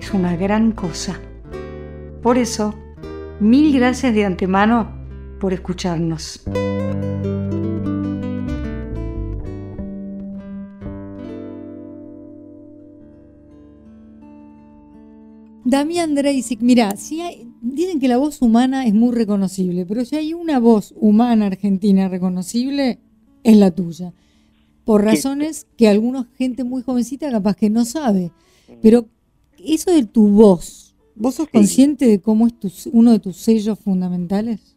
es una gran cosa. Por eso, mil gracias de antemano por escucharnos. Damián Dreisig, mira, si dicen que la voz humana es muy reconocible, pero si hay una voz humana argentina reconocible, es la tuya. Por razones que alguna gente muy jovencita capaz que no sabe. Pero eso de tu voz, ¿vos sos consciente de cómo es tu, uno de tus sellos fundamentales?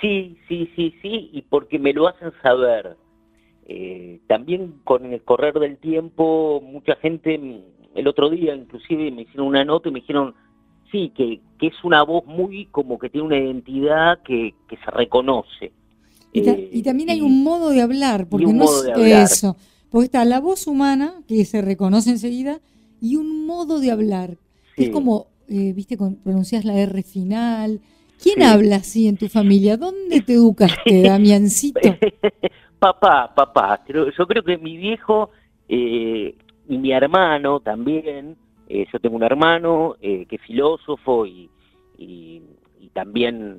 Sí, sí, sí, sí, y porque me lo hacen saber. Eh, también con el correr del tiempo, mucha gente, el otro día inclusive me hicieron una nota y me dijeron, sí, que, que es una voz muy como que tiene una identidad que, que se reconoce. Y, eh, también hay un modo de hablar, porque no es eso, porque está la voz humana, que se reconoce enseguida, y un modo de hablar. Es como, eh, viste, pronuncias la R final. ¿Quién habla así en tu familia? ¿Dónde te educaste, Damiancito? papá, papá. Yo creo que mi viejo eh, y mi hermano también. Eh, yo tengo un hermano que es filósofo y, y, también,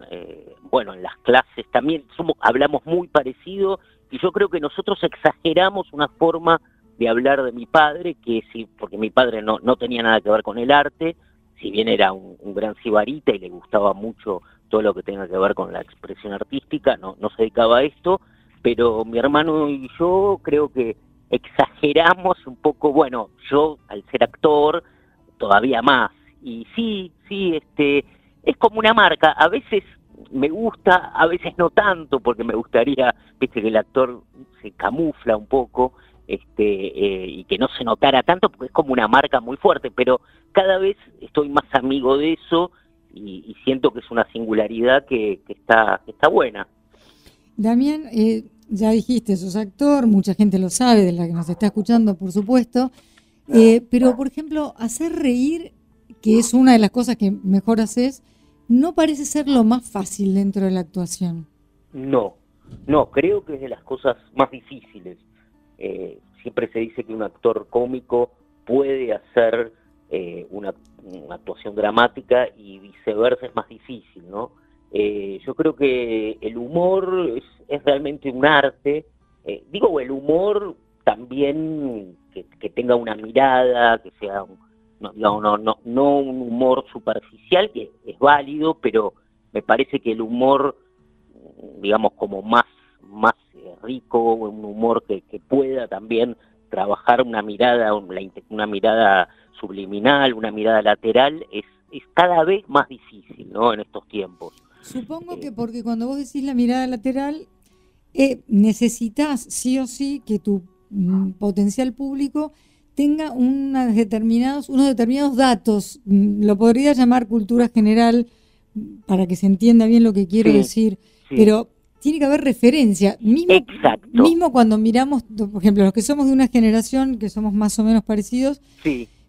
bueno, en las clases también somos, hablamos muy parecido y yo creo que nosotros exageramos una forma de hablar de mi padre, que sí, porque mi padre no, no tenía nada que ver con el arte, si bien era un, gran cibarita y le gustaba mucho todo lo que tenga que ver con la expresión artística, no, no se dedicaba a esto, pero mi hermano y yo creo que exageramos un poco, bueno, yo al ser actor, todavía más. Y sí, sí, este, es como una marca, a veces me gusta, a veces no tanto, porque me gustaría, viste, que el actor se camufla un poco, este, eh, y que no se notara tanto porque es como una marca muy fuerte, pero cada vez estoy más amigo de eso y, siento que es una singularidad que, está, está buena. Damián, eh, ya dijiste, sos actor, mucha gente lo sabe, de la que nos está escuchando, por supuesto, eh, pero por ejemplo, hacer reír, que es una de las cosas que mejor haces, no parece ser lo más fácil dentro de la actuación. No, no, creo que es de las cosas más difíciles. Eh, siempre se dice que un actor cómico puede hacer eh, una, actuación dramática y viceversa es más difícil, ¿no? Eh, yo creo que el humor es, realmente un arte. digo, el humor también que, tenga una mirada, que sea no, no, no, no un humor superficial, que es válido, pero me parece que el humor, digamos, como más, más rico, un humor que, pueda también trabajar una mirada, una, mirada subliminal, una mirada lateral, es, es cada vez más difícil, ¿no? En estos tiempos. Supongo que porque cuando vos decís la mirada lateral, eh, necesitas sí o sí que tu mm, potencial público tenga unas determinados, unos determinados datos, mm, lo podría llamar cultura general mm, para que se entienda bien lo que quiero decir, pero tiene que haber referencia. Mismo, Exacto. Mismo cuando miramos, por ejemplo, los que somos de una generación, que somos más o menos parecidos,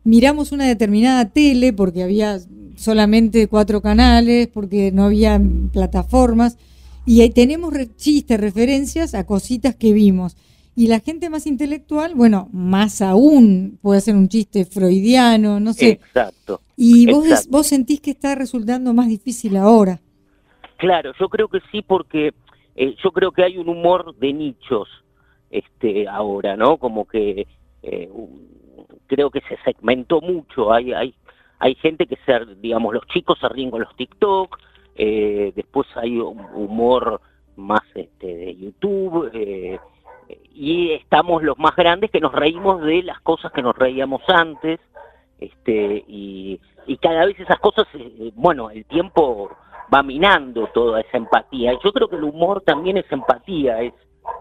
miramos una determinada tele porque había solamente cuatro canales, porque no había plataformas, y ahí tenemos chistes, referencias a cositas que vimos. Y la gente más intelectual, bueno, más aún puede ser un chiste freudiano, no sé. Exacto. Y vos, vos sentís que está resultando más difícil ahora. Claro, yo creo que sí, porque eh, yo creo que hay un humor de nichos este ahora, ¿no? Como que eh, creo que se segmentó mucho, hay, hay, hay gente que se, digamos, los chicos se ríen con los TikTok, eh, después hay un humor más este, de YouTube, y estamos los más grandes que nos reímos de las cosas que nos reíamos antes, este, y, y cada vez esas cosas, bueno, el tiempo va minando toda esa empatía. Yo creo que el humor también es empatía, es,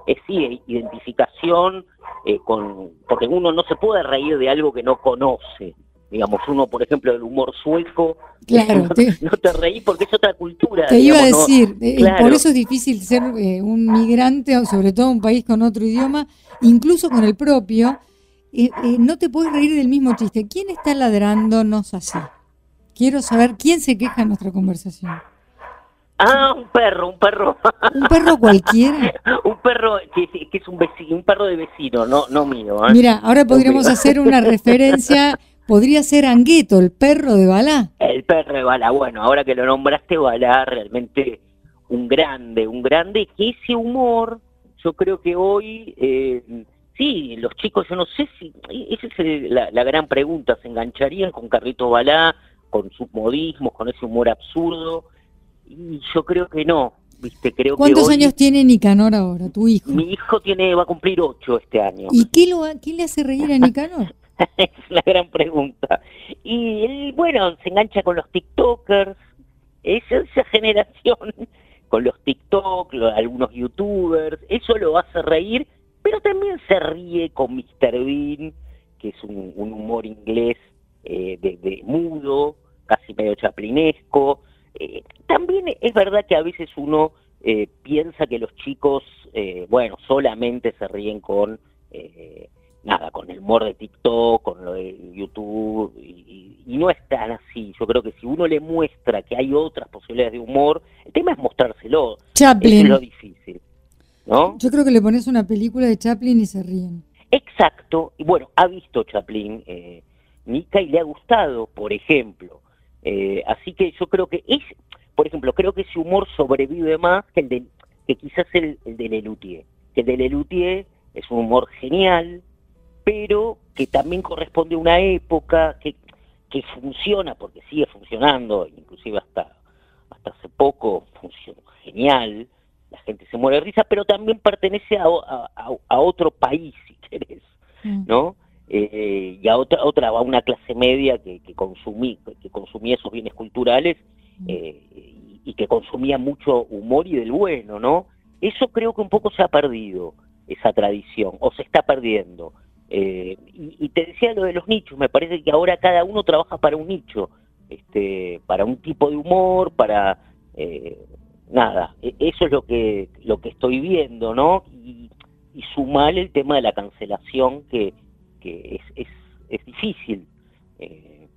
es sí, identificación, eh, con, porque uno no se puede reír de algo que no conoce, digamos, uno, por ejemplo, del humor sueco, claro, no, te, no te reís porque es otra cultura. Te iba a decir, eh, por eso es difícil ser eh, un migrante, sobre todo un país con otro idioma, incluso con el propio, eh, no te puedes reír del mismo chiste. ¿Quién está ladrándonos así? Quiero saber quién se queja en nuestra conversación. Ah, un perro, un perro. ¿Un perro cualquiera? un perro que, es un vecino, un perro de vecino, no, no mío. ¿eh? Mira, ahora podríamos hacer una referencia, podría ser Angueto, el perro de Balá. El perro de Balá, bueno, ahora que lo nombraste, Balá realmente un grande, un grande, que ese humor, yo creo que hoy, eh, sí, los chicos, yo no sé si, esa es la, la gran pregunta, ¿se engancharían con Carrito Balá, con sus modismos, con ese humor absurdo? Y yo creo que no, ¿viste? Creo ¿Cuántos años tiene Nicanor ahora, tu hijo? Mi hijo tiene va a cumplir ocho este año. ¿Y qué, lo, qué le hace reír a Nicanor? es la gran pregunta. Y él, bueno, se engancha con los TikTokers, esa, esa generación, con los TikTok, algunos YouTubers, eso lo hace reír, pero también se ríe con Mr. Bean, que es un, humor inglés eh, de, de, mudo, casi medio chaplinesco, eh, también es verdad que a veces uno eh, piensa que los chicos, eh, bueno, solamente se ríen con, nada, con el humor de TikTok, con lo de YouTube, y, no es tan así. Yo creo que si uno le muestra que hay otras posibilidades de humor, el tema es mostrárselo. Chaplin. es lo difícil. ¿No? Yo creo que le pones una película de Chaplin y se ríen. Exacto, y bueno, ha visto Chaplin, eh, Nika, y le ha gustado, por ejemplo, eh, así que yo creo que es, por ejemplo, creo que ese humor sobrevive más que el de, que quizás el, el de Lelutier. Que el de Lelutier es un humor genial, pero que también corresponde a una época que, que funciona, porque sigue funcionando, inclusive hasta, hasta hace poco funcionó genial, la gente se muere de risa, pero también pertenece a, a, otro país, si querés, mm. ¿no? Eh, y a otra, otra a una clase media que, que, consumí, que consumía esos bienes culturales mm. eh, y, que consumía mucho humor y del bueno, ¿no? Eso creo que un poco se ha perdido, esa tradición, o se está perdiendo. Eh, y, te decía lo de los nichos, me parece que ahora cada uno trabaja para un nicho, este, para un tipo de humor, para eh, nada, e, eso es lo que lo que estoy viendo, ¿no? Y, y sumar el tema de la cancelación que, que es, es, difícil. Eh,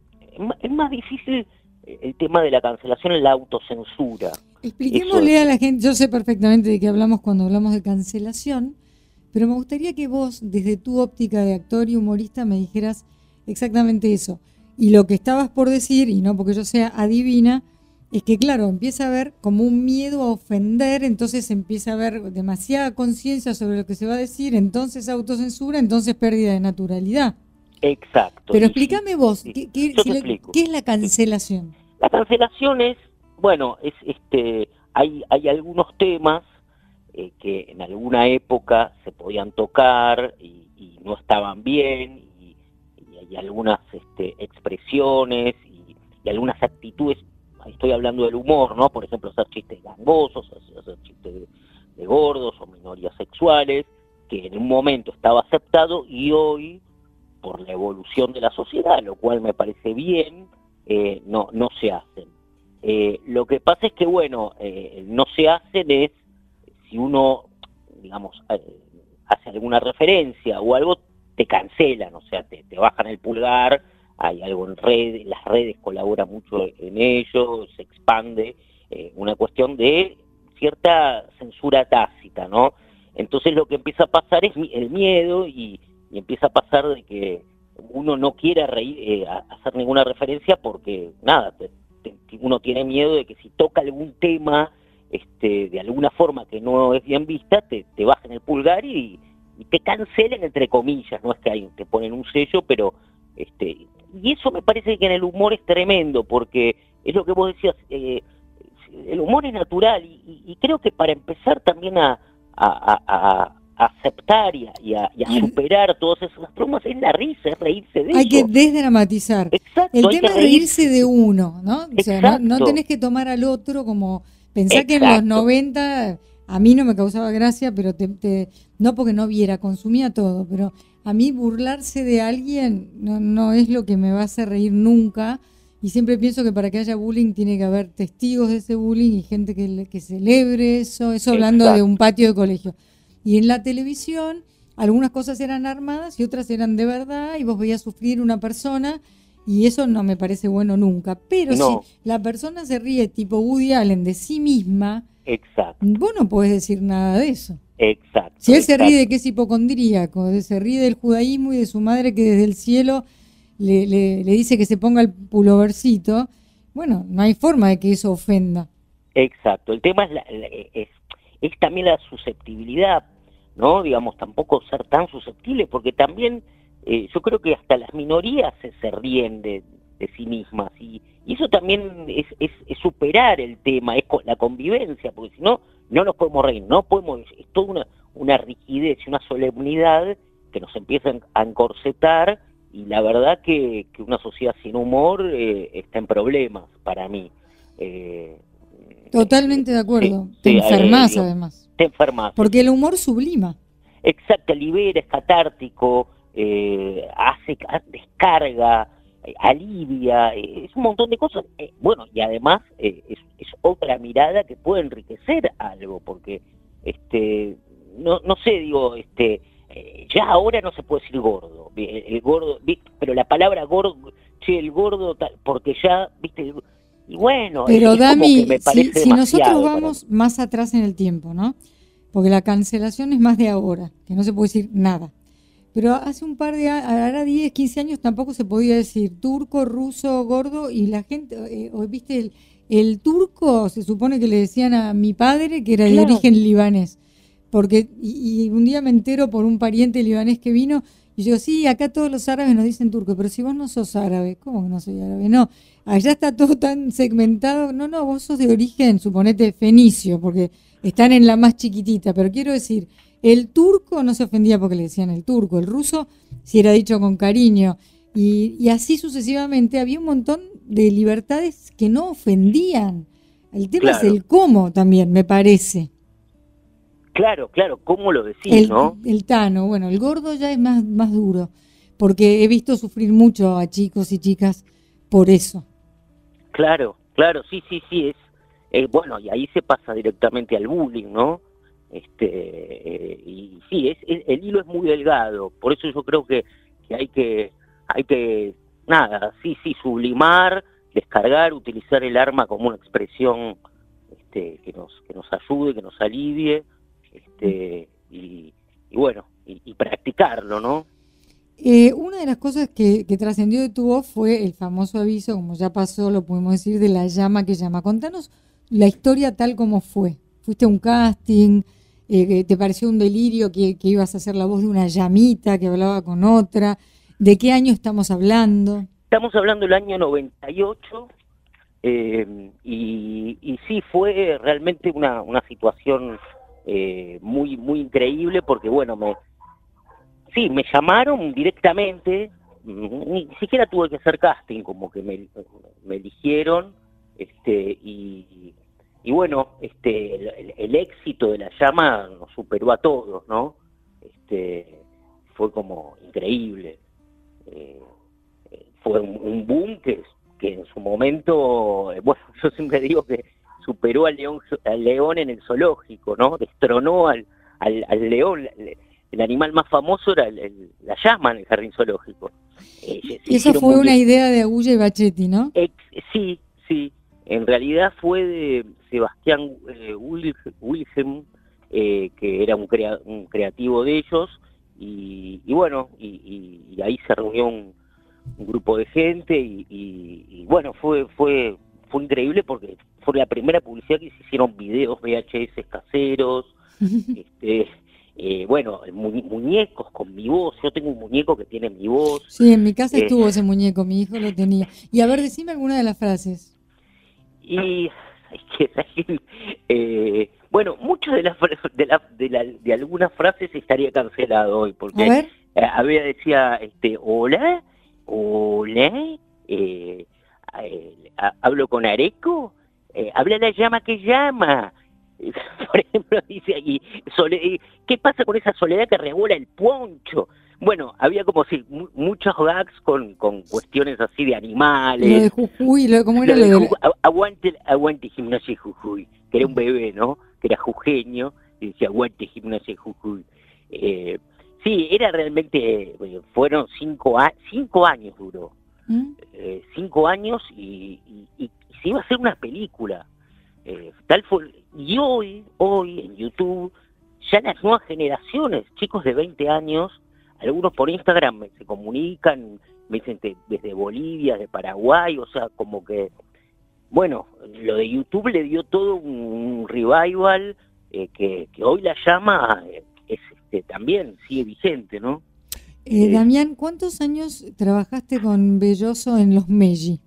es más difícil el tema de la cancelación en la autocensura. Expliquémosle a la gente, yo sé perfectamente de qué hablamos cuando hablamos de cancelación, pero me gustaría que vos, desde tu óptica de actor y humorista, me dijeras exactamente eso. Y lo que estabas por decir, y no porque yo sea adivina, es que claro, empieza a haber como un miedo a ofender, entonces empieza a haber demasiada conciencia sobre lo que se va a decir, entonces autocensura, entonces pérdida de naturalidad. Exacto. Pero explícame vos, ¿qué, es la cancelación? La cancelación es, bueno, es este, hay, hay algunos temas eh, que en alguna época se podían tocar y, no estaban bien, y, hay algunas este, expresiones y, y algunas actitudes estoy hablando del humor, ¿no? Por ejemplo, hacer chistes gangosos, hacer chistes de, gordos o minorías sexuales, que en un momento estaba aceptado y hoy, por la evolución de la sociedad, lo cual me parece bien, eh, no, no se hacen. Eh, lo que pasa es que, bueno, eh, no se hacen es, si uno, digamos, hace alguna referencia o algo, te cancelan, o sea, te, te bajan el pulgar, hay algo en redes, las redes colaboran mucho en ello, se expande, eh, una cuestión de cierta censura tácita, ¿no? Entonces lo que empieza a pasar es el miedo y, empieza a pasar de que uno no quiera reír, eh, hacer ninguna referencia porque, nada, uno tiene miedo de que si toca algún tema este, de alguna forma que no es bien vista, te, te bajen el pulgar y, y te cancelen, entre comillas, no es que hay, te ponen un sello, pero este, y eso me parece que en el humor es tremendo, porque es lo que vos decías, eh, el humor es natural y, creo que para empezar también a, aceptar y a, superar todas esas bromas es la risa, es reírse de Hay que desdramatizar. el tema es reírse. de uno, ¿no? O sea, no, tenés que tomar al otro como... Pensá que en los 90 a mí no me causaba gracia, pero te, no porque no viera, consumía todo, pero a mí burlarse de alguien no, no es lo que me va a hacer reír nunca. Y siempre pienso que para que haya bullying tiene que haber testigos de ese bullying y gente que, que celebre eso, eso hablando de un patio de colegio. Y en la televisión algunas cosas eran armadas y otras eran de verdad y vos veías sufrir una persona y eso no me parece bueno nunca. Pero si la persona se ríe tipo Woody Allen de sí misma, Exacto. vos no podés decir nada de eso. Exacto. Si él se ríe de que es hipocondríaco, se ríe del judaísmo y de su madre que desde el cielo le, le, dice que se ponga el pulovercito, bueno, no hay forma de que eso ofenda. Exacto, el tema es, es, es, también la susceptibilidad, ¿no? Digamos, tampoco ser tan susceptible, porque también eh, yo creo que hasta las minorías se, se ríen de, de, sí mismas, y, y eso también es, es, superar el tema, es la convivencia, porque si no, no nos podemos reír, no podemos, es toda una, una rigidez y una solemnidad que nos empiezan a encorsetar y la verdad que, una sociedad sin humor eh, está en problemas para mí. Eh, Totalmente de acuerdo. te enfermas además. Te enfermas. Porque el humor sublima. Exacto, libera, es catártico, eh, hace descarga, alivia, es un montón de cosas. bueno, y además es, es, otra mirada que puede enriquecer algo, porque este no, no sé, digo, este eh, ya ahora no se puede decir gordo, el, gordo, pero la palabra gordo, che, el gordo, porque ya, viste, y bueno, pero Dami, si, nosotros vamos más atrás en el tiempo, ¿no? Porque la cancelación es más de ahora, que no se puede decir nada. Pero hace un par de años, ahora 10, 15 años tampoco se podía decir turco, ruso, gordo, y la gente, eh, viste, el, el, turco se supone que le decían a mi padre que era de origen libanés porque y, un día me entero por un pariente libanés que vino y yo, sí, acá todos los árabes nos dicen turco, pero si vos no sos árabe, ¿cómo que no soy árabe? No, allá está todo tan segmentado, no, no, vos sos de origen, suponete, fenicio, porque están en la más chiquitita, pero quiero decir, el turco no se ofendía porque le decían el turco, el ruso si era dicho con cariño, y, y así sucesivamente había un montón de libertades que no ofendían. El tema es el cómo también, me parece. Claro, claro, ¿cómo lo decís, no? El Tano, bueno, el gordo ya es más, más duro, porque he visto sufrir mucho a chicos y chicas por eso. Claro, claro, sí, sí, sí, es, eh, bueno, y ahí se pasa directamente al bullying, ¿no? Este, eh, y sí, es, el hilo es muy delgado, por eso yo creo que, que hay que, hay que, nada, sí, sí, sublimar, descargar, utilizar el arma como una expresión este, que nos, que nos ayude, que nos alivie, este, y, bueno, y, practicarlo, ¿no? Eh, una de las cosas que, trascendió de tu voz fue el famoso aviso, como ya pasó, lo pudimos decir, de la llama que llama. Contanos la historia tal como fue. ¿Fuiste a un casting? Eh, ¿Te pareció un delirio que, ibas a hacer la voz de una llamita que hablaba con otra? ¿De qué año estamos hablando? Estamos hablando del año 98 eh, y, y sí, fue realmente una, una situación eh, muy muy increíble porque bueno me sí me llamaron directamente ni siquiera tuve que hacer casting como que me, me eligieron este y, y bueno este el, éxito de la llama nos superó a todos no este fue como increíble eh, fue un, boom que, que en su momento eh, bueno yo siempre digo que superó al león, al león en el zoológico, ¿no? Destronó al, al, león. El animal más famoso era la llama en el jardín zoológico. Eh, Esa fue una idea de Agulla y Bachetti, ¿no? sí, sí. En realidad fue de Sebastián eh, Wilhelm, eh, que era un, un, creativo de ellos, y, bueno, y, ahí se reunió un, grupo de gente, y, y, bueno, fue, fue, fue increíble porque fue la primera publicidad que se hicieron videos VHS caseros, este, eh, bueno, muñecos con mi voz. Yo tengo un muñeco que tiene mi voz. Sí, en mi casa eh, estuvo ese muñeco, mi hijo lo tenía. Y a ver, decime alguna de las frases. Y eh, bueno, muchas de las de, la, de, la, de algunas frases estaría cancelado hoy porque había decía este hola, hola, hablo con Areco, eh, habla la llama que llama. por ejemplo, dice aquí, ¿qué pasa con esa soledad que regula el poncho? Bueno, había como si muchos gags con, con cuestiones así de animales. Lo de Jujuy, lo, ¿cómo era lo, de Aguante, aguante gimnasia Jujuy, que era un bebé, ¿no? Que era jujeño, y decía aguante gimnasia Jujuy. Eh, sí, era realmente, fueron cinco, cinco años duró. ¿Mm? Eh, cinco años y, y, se iba a hacer una película. Eh, tal fue, y hoy, hoy en YouTube, ya las nuevas generaciones, chicos de 20 años, algunos por Instagram se comunican, me dicen desde Bolivia, de Paraguay, o sea, como que, bueno, lo de YouTube le dio todo un revival eh, que, hoy la llama eh, es este, también sigue vigente, ¿no? Eh, Damián, ¿cuántos años trabajaste con Belloso en los Meji?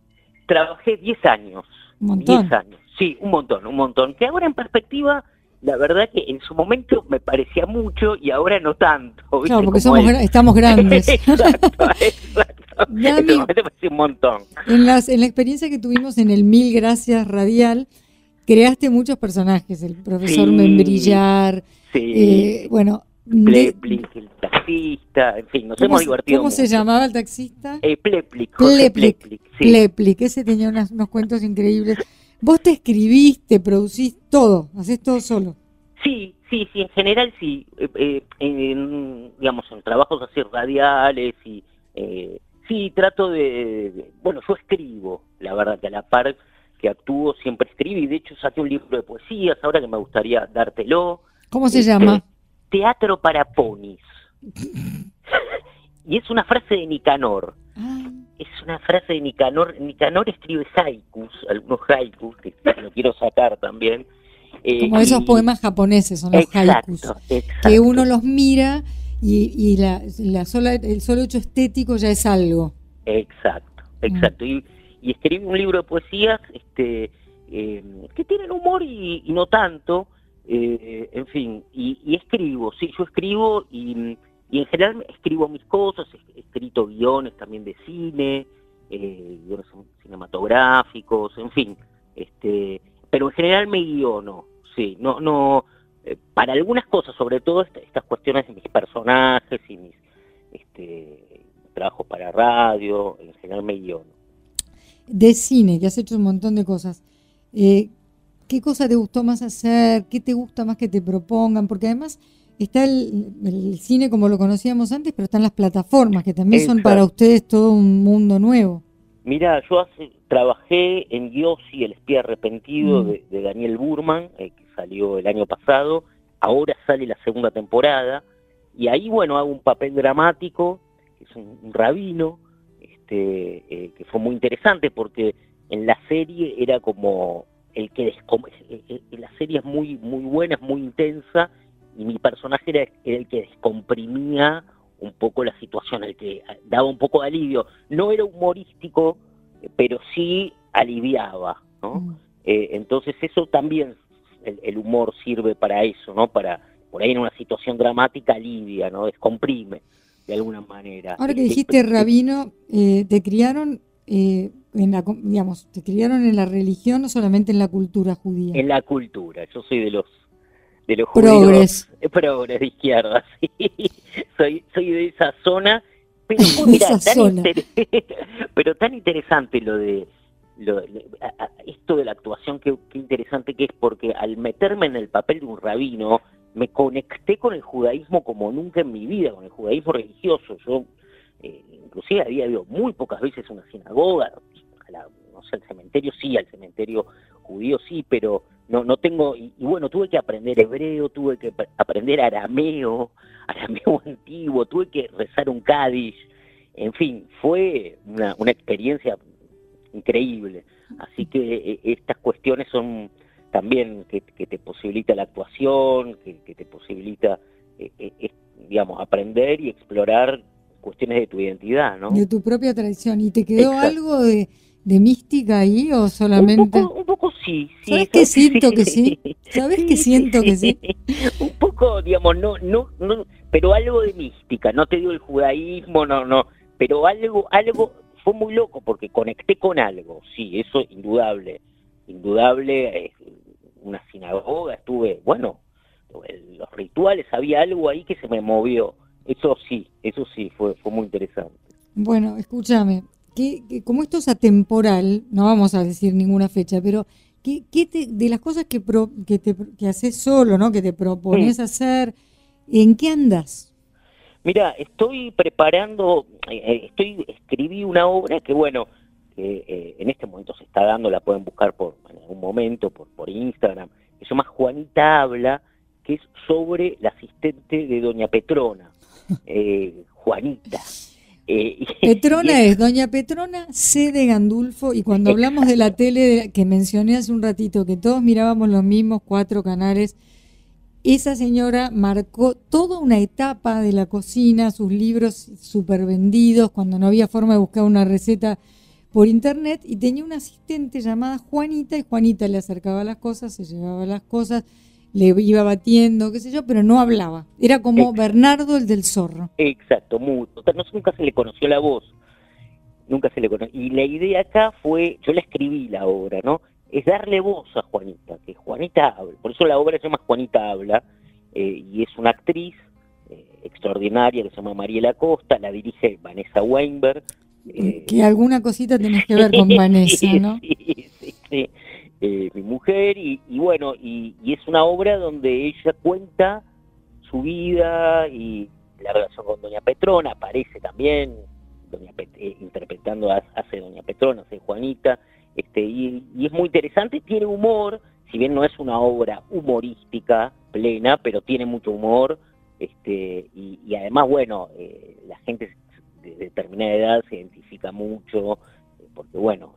Trabajé 10 años. Un montón. 10 años, sí, un montón, un montón. Que ahora en perspectiva la verdad que en su momento me parecía mucho y ahora no tanto. Claro, porque somos, estamos grandes. exacto, exacto. me un montón. En, las, en la experiencia que tuvimos en el Mil Gracias Radial, creaste muchos personajes, el profesor Membrillar, sí. Eh, bueno... Pleplic, el taxista, en fin, nos hemos divertido ¿Cómo se llamaba el taxista? Eh, Pleplic, Pleplic, ese tenía unos cuentos increíbles. Vos te escribís, te producís todo, haces todo solo. Sí, sí, sí, en general sí. Eh, eh, en, digamos, en trabajos así radiales y... Eh, sí, trato de, Bueno, yo escribo, la verdad, que a la par que actúo siempre escribo y de hecho saqué un libro de poesías ahora que me gustaría dártelo. ¿Cómo se este, llama? Teatro para ponis. y es una frase de Nicanor. Ah es una frase de Nicanor. Nicanor escribe haikus, algunos haikus, que lo quiero sacar también. Eh, Como esos poemas japoneses son los haikus. Que uno los mira y, la, la, sola, el solo hecho estético ya es algo. Exacto, exacto. Y, y escribe un libro de poesías este, eh, que tienen humor y, no tanto. Eh, en fin, y, y, escribo, sí, yo escribo y y en general escribo mis cosas, he escrito guiones también de cine, eh, guiones cinematográficos, en fin. este Pero en general me guiono, sí. No, no, eh, para algunas cosas, sobre todo estas cuestiones de mis personajes y mis este, trabajos para radio, en general me guiono. De cine, que has hecho un montón de cosas. Eh, ¿Qué cosa te gustó más hacer? ¿Qué te gusta más que te propongan? Porque además está el, cine como lo conocíamos antes, pero están las plataformas, que también son para ustedes todo un mundo nuevo. Mira, yo hace, trabajé en Yossi, el espía arrepentido mm. de, Daniel Burman, eh, que salió el año pasado, ahora sale la segunda temporada, y ahí, bueno, hago un papel dramático, que es un, rabino, este, eh, que fue muy interesante porque en la serie era como el que eh, la serie es muy muy buena, es muy intensa y mi personaje era, el que descomprimía un poco la situación, el que daba un poco de alivio. No era humorístico, pero sí aliviaba, ¿no? Mm. Eh, entonces eso también, el, humor sirve para eso, ¿no? Para, por ahí en una situación dramática alivia, ¿no? Descomprime, de alguna manera. Ahora que dijiste, eh, Rabino, eh, te criaron... en la, digamos, te criaron en la religión o solamente en la cultura judía? En la cultura, yo soy de los de los progres. progres de izquierda, sí. soy, soy de esa zona, pero tan pero tan interesante lo de lo, esto de la actuación, qué, interesante que es, porque al meterme en el papel de un rabino, me conecté con el judaísmo como nunca en mi vida, con el judaísmo religioso. Yo, eh, inclusive, había ido muy pocas veces a una sinagoga, no sé, al cementerio sí, al cementerio judío sí, pero no, no tengo, y, bueno, tuve que aprender hebreo, tuve que aprender arameo, arameo antiguo, tuve que rezar un Cádiz, en fin, fue una, una experiencia increíble. Así que eh, estas cuestiones son también que, te posibilita la actuación, que, te posibilita, eh, eh, digamos, aprender y explorar cuestiones de tu identidad, ¿no? De tu propia tradición. ¿Y te quedó algo de de mística ahí o solamente? Un poco, sí, sí. ¿Sabes que siento que sí? ¿Sabes que siento que sí? un poco, digamos, no, no, no, pero algo de mística, no te digo el judaísmo, no, no, pero algo, algo, fue muy loco porque conecté con algo, sí, eso indudable, indudable, eh, una sinagoga, estuve, bueno, los rituales, había algo ahí que se me movió. Eso sí, eso sí, fue, fue muy interesante. Bueno, escúchame, que, como esto es atemporal, no vamos a decir ninguna fecha, pero ¿qué, de las cosas que, que, te, que haces solo, ¿no? que te propones hacer, ¿en qué andas? Mira, estoy preparando, eh, eh, estoy escribí una obra que bueno, eh, en este momento se está dando, la pueden buscar por en algún momento por, por Instagram, que se llama Juanita Habla, que es sobre la asistente de Doña Petrona, Juanita. Petrona es, Doña Petrona C. de Gandulfo, y cuando hablamos de la tele que mencioné hace un ratito, que todos mirábamos los mismos cuatro canales, esa señora marcó toda una etapa de la cocina, sus libros súper vendidos, cuando no había forma de buscar una receta por internet, y tenía una asistente llamada Juanita, y Juanita le acercaba las cosas, se llevaba las cosas, le iba batiendo, qué sé yo, pero no hablaba. Era como Bernardo el del zorro. Exacto, muy, no, nunca se le conoció la voz, nunca se le conoció. Y la idea acá fue, yo la escribí la obra, ¿no? es darle voz a Juanita, que Juanita habla. Por eso la obra se llama Juanita habla, eh, y es una actriz eh, extraordinaria que se llama Mariela Costa, la dirige Vanessa Weinberg. Eh, que alguna cosita tenés que ver con Vanessa, ¿no? Sí, sí, sí. Mi mujer, y, bueno, y, es una obra donde ella cuenta su vida y la relación con Doña Petrona, aparece también, Doña interpretando hace Doña Petrona, hace Juanita, este, y, es muy interesante, tiene humor, si bien no es una obra humorística plena, pero tiene mucho humor, este, y, además, bueno, eh, la gente de determinada edad se identifica mucho, porque bueno,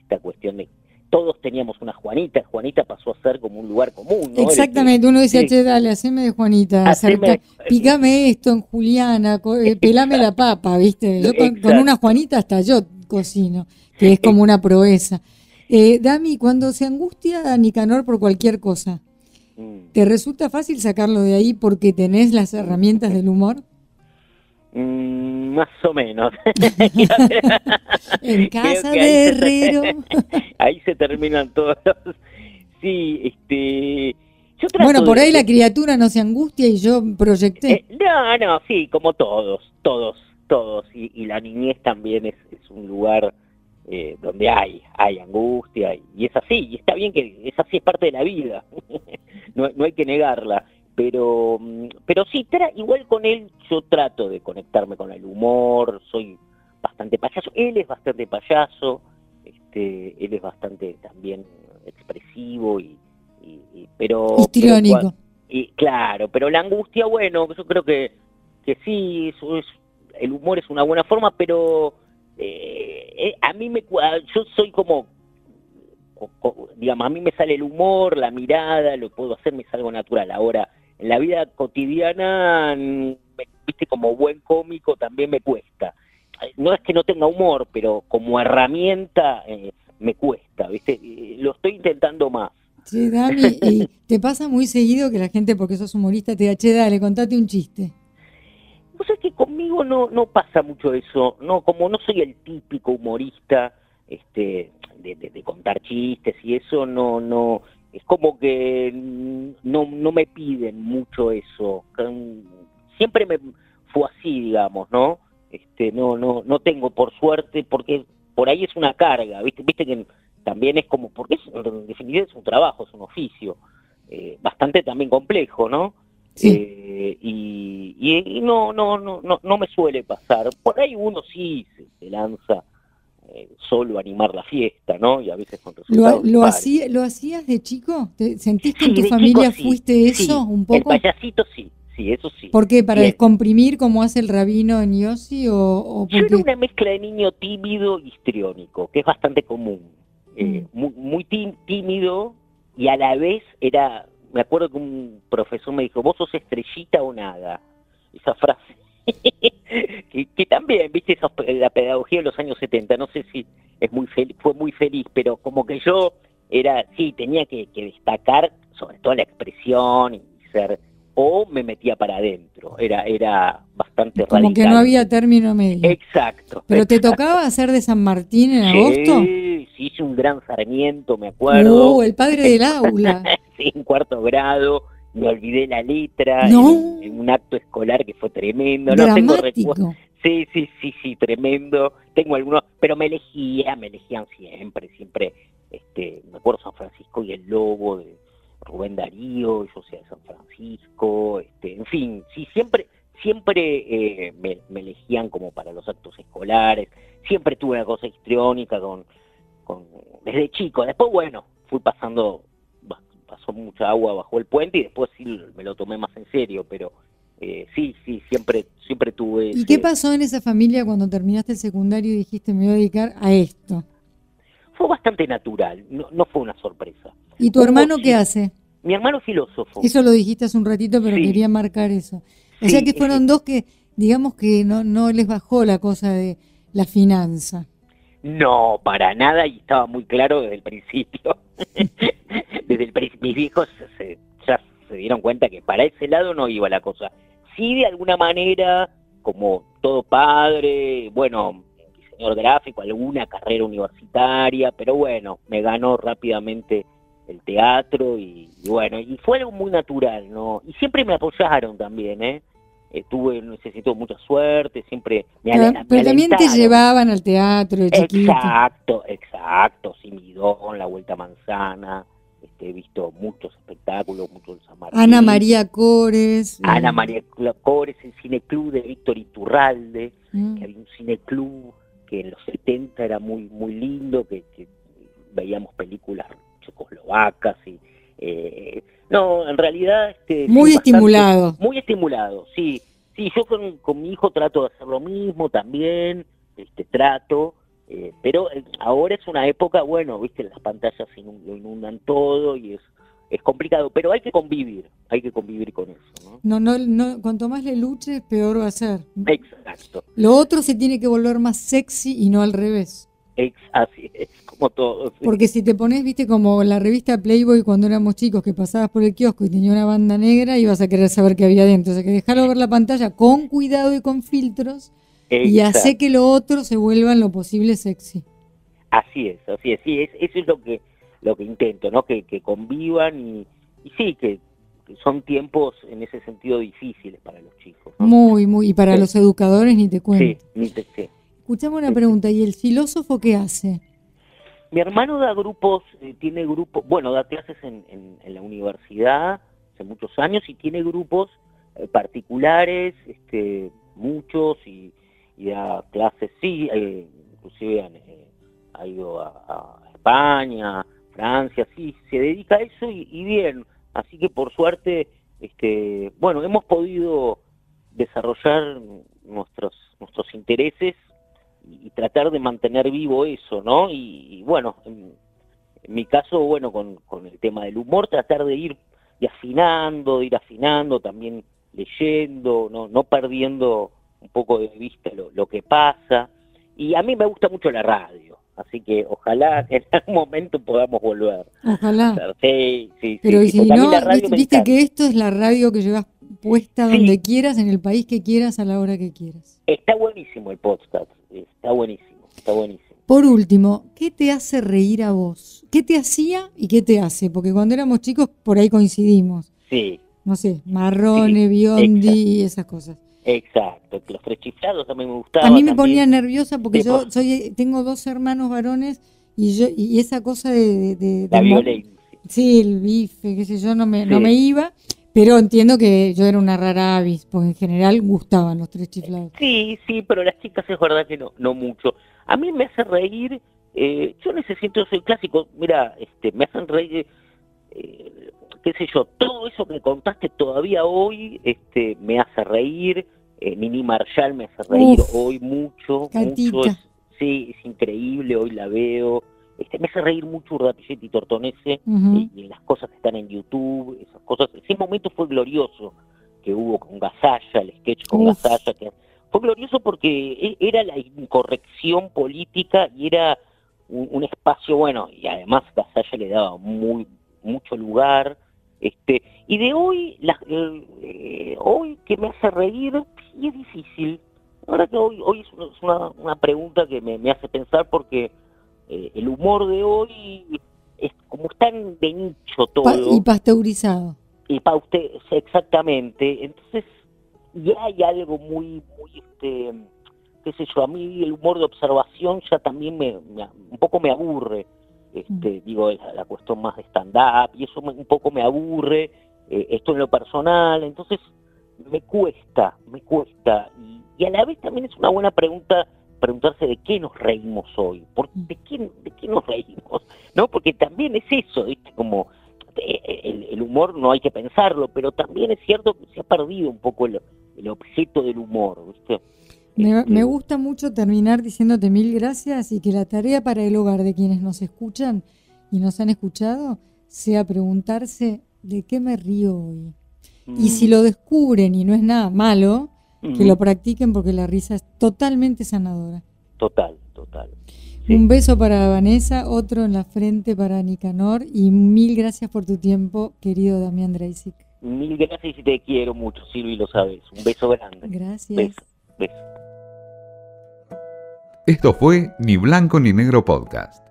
esta cuestión de todos teníamos una Juanita, Juanita pasó a ser como un lugar común. ¿no? Exactamente, uno decía, che, dale, haceme de Juanita, acerca, pícame esto en Juliana, eh, pelame la papa, ¿viste? Yo con, una Juanita hasta yo cocino que es como una proeza. Eh, Dami, cuando se angustia a Nicanor por cualquier cosa, mm. ¿te resulta fácil sacarlo de ahí porque tenés las herramientas del humor? Mm, más o menos. en casa de Herrero. ahí se terminan todos. Sí, este. bueno, por ahí la criatura no se angustia y yo proyecté. Eh, no, no, sí, como todos, todos, todos. Y, la niñez también es, es un lugar eh, donde hay, hay angustia, y es así, y está bien que es así, es parte de la vida, no, no, hay que negarla, pero, mm, pero sí, igual con él yo trato de conectarme con el humor, soy bastante payaso, él es bastante payaso, este, él es bastante también expresivo y, pero... y claro, pero la angustia, bueno, yo creo que, que sí, eso es, el humor es una buena forma, pero eh, eh, a mí me yo soy como digamos a mí me sale el humor la mirada lo puedo hacer me es algo natural. Ahora en la vida cotidiana viste como buen cómico también me cuesta no es que no tenga humor pero como herramienta eh, me cuesta viste lo estoy intentando más Sí, Dani, y te pasa muy seguido que la gente, porque sos humorista, te da, che, dale, contate un chiste. Pues es que conmigo no, no pasa mucho eso, no, como no soy el típico humorista este, de, contar chistes y eso, no, no, es como que no, no me piden mucho eso. Siempre me fue así, digamos, ¿no? Este, no, no, no tengo por suerte, porque por ahí es una carga, viste, viste que también es como, porque es, en definitiva es un trabajo, es un oficio, eh, bastante también complejo, ¿no? Eh, y, no, no, no, no, no me suele pasar. Por ahí uno sí se, lanza eh, solo animar la fiesta, ¿no? Y a veces con ¿Lo, lo, hacía, ¿Lo hacías de chico? ¿Te, ¿Sentís que en tu familia fuiste eso un poco? El payasito sí, sí, eso sí. ¿Por qué? ¿Para descomprimir como hace el rabino en Yossi? O, o Yo era una mezcla de niño tímido y histriónico, que es bastante común. Eh, mm. muy, muy tímido y a la vez era me acuerdo que un profesor me dijo, vos sos estrellita o nada. Esa frase. que, también, viste, la pedagogía de los años 70, no sé si es muy fue muy feliz, pero como que yo era, sí, tenía que, destacar sobre todo la expresión y ser o me metía para adentro. Era, era bastante Como que no había término medio. Exacto. ¿Pero te tocaba hacer de San Martín en agosto? Sí, sí, hice un gran Sarmiento, me acuerdo. Uh, el padre del aula. en cuarto grado, me olvidé la letra en, un acto escolar que fue tremendo. No tengo recuerdo. Sí, sí, sí, sí, tremendo. Tengo algunos, pero me elegía, me elegían siempre, siempre. Este, me acuerdo San Francisco y el Lobo de Rubén Darío, yo sea de San Francisco, este, en fin, sí, siempre, siempre eh, me, elegían como para los actos escolares, siempre tuve una cosa histriónica con, con, desde chico. Después, bueno, fui pasando, mucha agua bajo el puente y después sí me lo tomé más en serio, pero eh, sí, sí, siempre, siempre tuve... ¿Y qué pasó en esa familia cuando terminaste el secundario y dijiste me voy a dedicar a esto? Fue bastante natural, no, no fue una sorpresa. ¿Y tu hermano qué hace? Mi hermano es filósofo. Eso lo dijiste hace un ratito, pero quería marcar eso. O sea que fueron dos que, digamos que no, no les bajó la cosa de la finanza. No, para nada, y estaba muy claro desde el principio. desde el mis hijos ya se dieron cuenta que para ese lado no iba la cosa. Sí, de alguna manera, como todo padre, bueno, diseñador gráfico, alguna carrera universitaria, pero bueno, me ganó rápidamente el teatro y, bueno, y fue algo muy natural, ¿no? Y siempre me apoyaron también, ¿eh? Tuve, necesito mucha suerte, siempre me, Pero, también te llevaban al teatro de chiquito. Exacto, exacto, Simidón, La Vuelta Manzana, este, he visto muchos espectáculos, muchos Ana María Cores. Ana María Cores, el cineclub de Víctor Iturralde, mm. que había un cineclub que en los 70 era muy muy lindo, que, veíamos películas checoslovacas y eh, no, en realidad... Este, muy estimulado. Muy estimulado, sí. Sí, yo con, mi hijo trato de hacer lo mismo también, este trato, eh, pero eh, ahora es una época, bueno, viste, las pantallas lo inundan todo y es, es complicado, pero hay que convivir, hay que convivir con eso. ¿no? No, no, cuanto más le luches, peor va a ser. Exacto. Lo otro se tiene que volver más sexy y no al revés. Así es, como todo. Porque si te pones, viste, como la revista Playboy cuando éramos chicos, que pasabas por el kiosco y tenía una banda negra, ibas a querer saber qué había dentro. O sea, que dejarlo ver la pantalla con cuidado y con filtros y hace que lo otro se vuelva en lo posible sexy. Así es, así es. Sí, eso es lo que, lo que intento, ¿no? Que, que convivan y, y sí, que, son tiempos en ese sentido difíciles para los chicos. Muy, muy. Y para los educadores ni te cuento. Sí, ni te, sí. Escuchame una pregunta, ¿y el filósofo qué hace? Mi hermano da grupos, eh, tiene grupos, bueno, da clases en, la universidad hace muchos años y tiene grupos eh, particulares, este, muchos, y, da clases, sí, eh, inclusive ha ido a, España, Francia, sí, se dedica a eso y, y bien, así que por suerte, este, bueno, hemos podido desarrollar nuestros nuestros intereses y tratar de mantener vivo eso, ¿no? Y, bueno, en, mi caso, bueno, con, con el tema del humor, tratar de ir y afinando, de ir afinando, también leyendo, no, no perdiendo un poco de vista lo, lo que pasa. Y a mí me gusta mucho la radio, así que ojalá en algún momento podamos volver. Ojalá. Sí, sí, Pero si no, viste, que esto es la radio que llevas puesta donde quieras, en el país que quieras, a la hora que quieras. Está buenísimo el podcast, está buenísimo, está buenísimo. Por último, ¿qué te hace reír a vos? ¿Qué te hacía y qué te hace? Porque cuando éramos chicos por ahí coincidimos. Sí. No sé, marrones, biondi y esas cosas. Exacto, los tres chiflados también me gustaban. A mí me ponía nerviosa porque yo soy tengo dos hermanos varones y yo y esa cosa de, la violencia. Sí, el bife, qué sé yo, no me, no me iba. Pero entiendo que yo era una rara avis, porque en general gustaban los tres chiflados. Sí, sí, pero las chicas es verdad que no, no mucho. A mí me hace reír, eh, yo necesito, soy clásico, mira, este, me hacen reír, eh, qué sé yo, todo eso que contaste todavía hoy este, me hace reír, eh, Mini Marshall me hace reír hoy mucho, mucho sí, es increíble, hoy la veo, este, me hace reír mucho Urdapillete y Tortonese y, las cosas que están en YouTube, esas cosas. Ese momento fue glorioso que hubo con Gasalla, el sketch con Gasalla, que fue glorioso porque e, era la incorrección política y era un, espacio bueno, y además Gasalla le daba muy mucho lugar. Este, y de hoy, la, eh, hoy que me hace reír, sí es difícil. Ahora que hoy, hoy es una, una pregunta que me, me hace pensar porque eh, el humor de hoy es como están de nicho todo. y pasteurizado. Y pa usted, exactamente. Entonces, ya hay algo muy, muy, este, qué sé yo, a mí el humor de observación ya también me, un poco me aburre. Este, mm. Digo, la, cuestión más de stand-up y eso un poco me aburre. Eh, esto en lo personal, entonces me cuesta, me cuesta. Y, y, a la vez también es una buena pregunta preguntarse de qué nos reímos hoy, ¿Por, mm. de, qué, de qué nos reímos, ¿no? Porque también es eso, ¿viste? Como eh, el, humor no hay que pensarlo, pero también es cierto que se ha perdido un poco el, objeto del humor, ¿viste? Me, este, me, gusta mucho terminar diciéndote mil gracias y que la tarea para el hogar de quienes nos escuchan y nos han escuchado sea preguntarse de qué me río hoy. Y si mm. lo descubren y no es nada malo, que lo practiquen porque la risa es totalmente sanadora. Total, total. Un beso para Vanessa, otro en la frente para Nicanor y mil gracias por tu tiempo, querido Damián Dreisig. Mil gracias y te quiero mucho, Silvi, lo sabes. Un beso grande. Gracias. Beso, beso. Esto fue Ni Blanco ni Negro Podcast.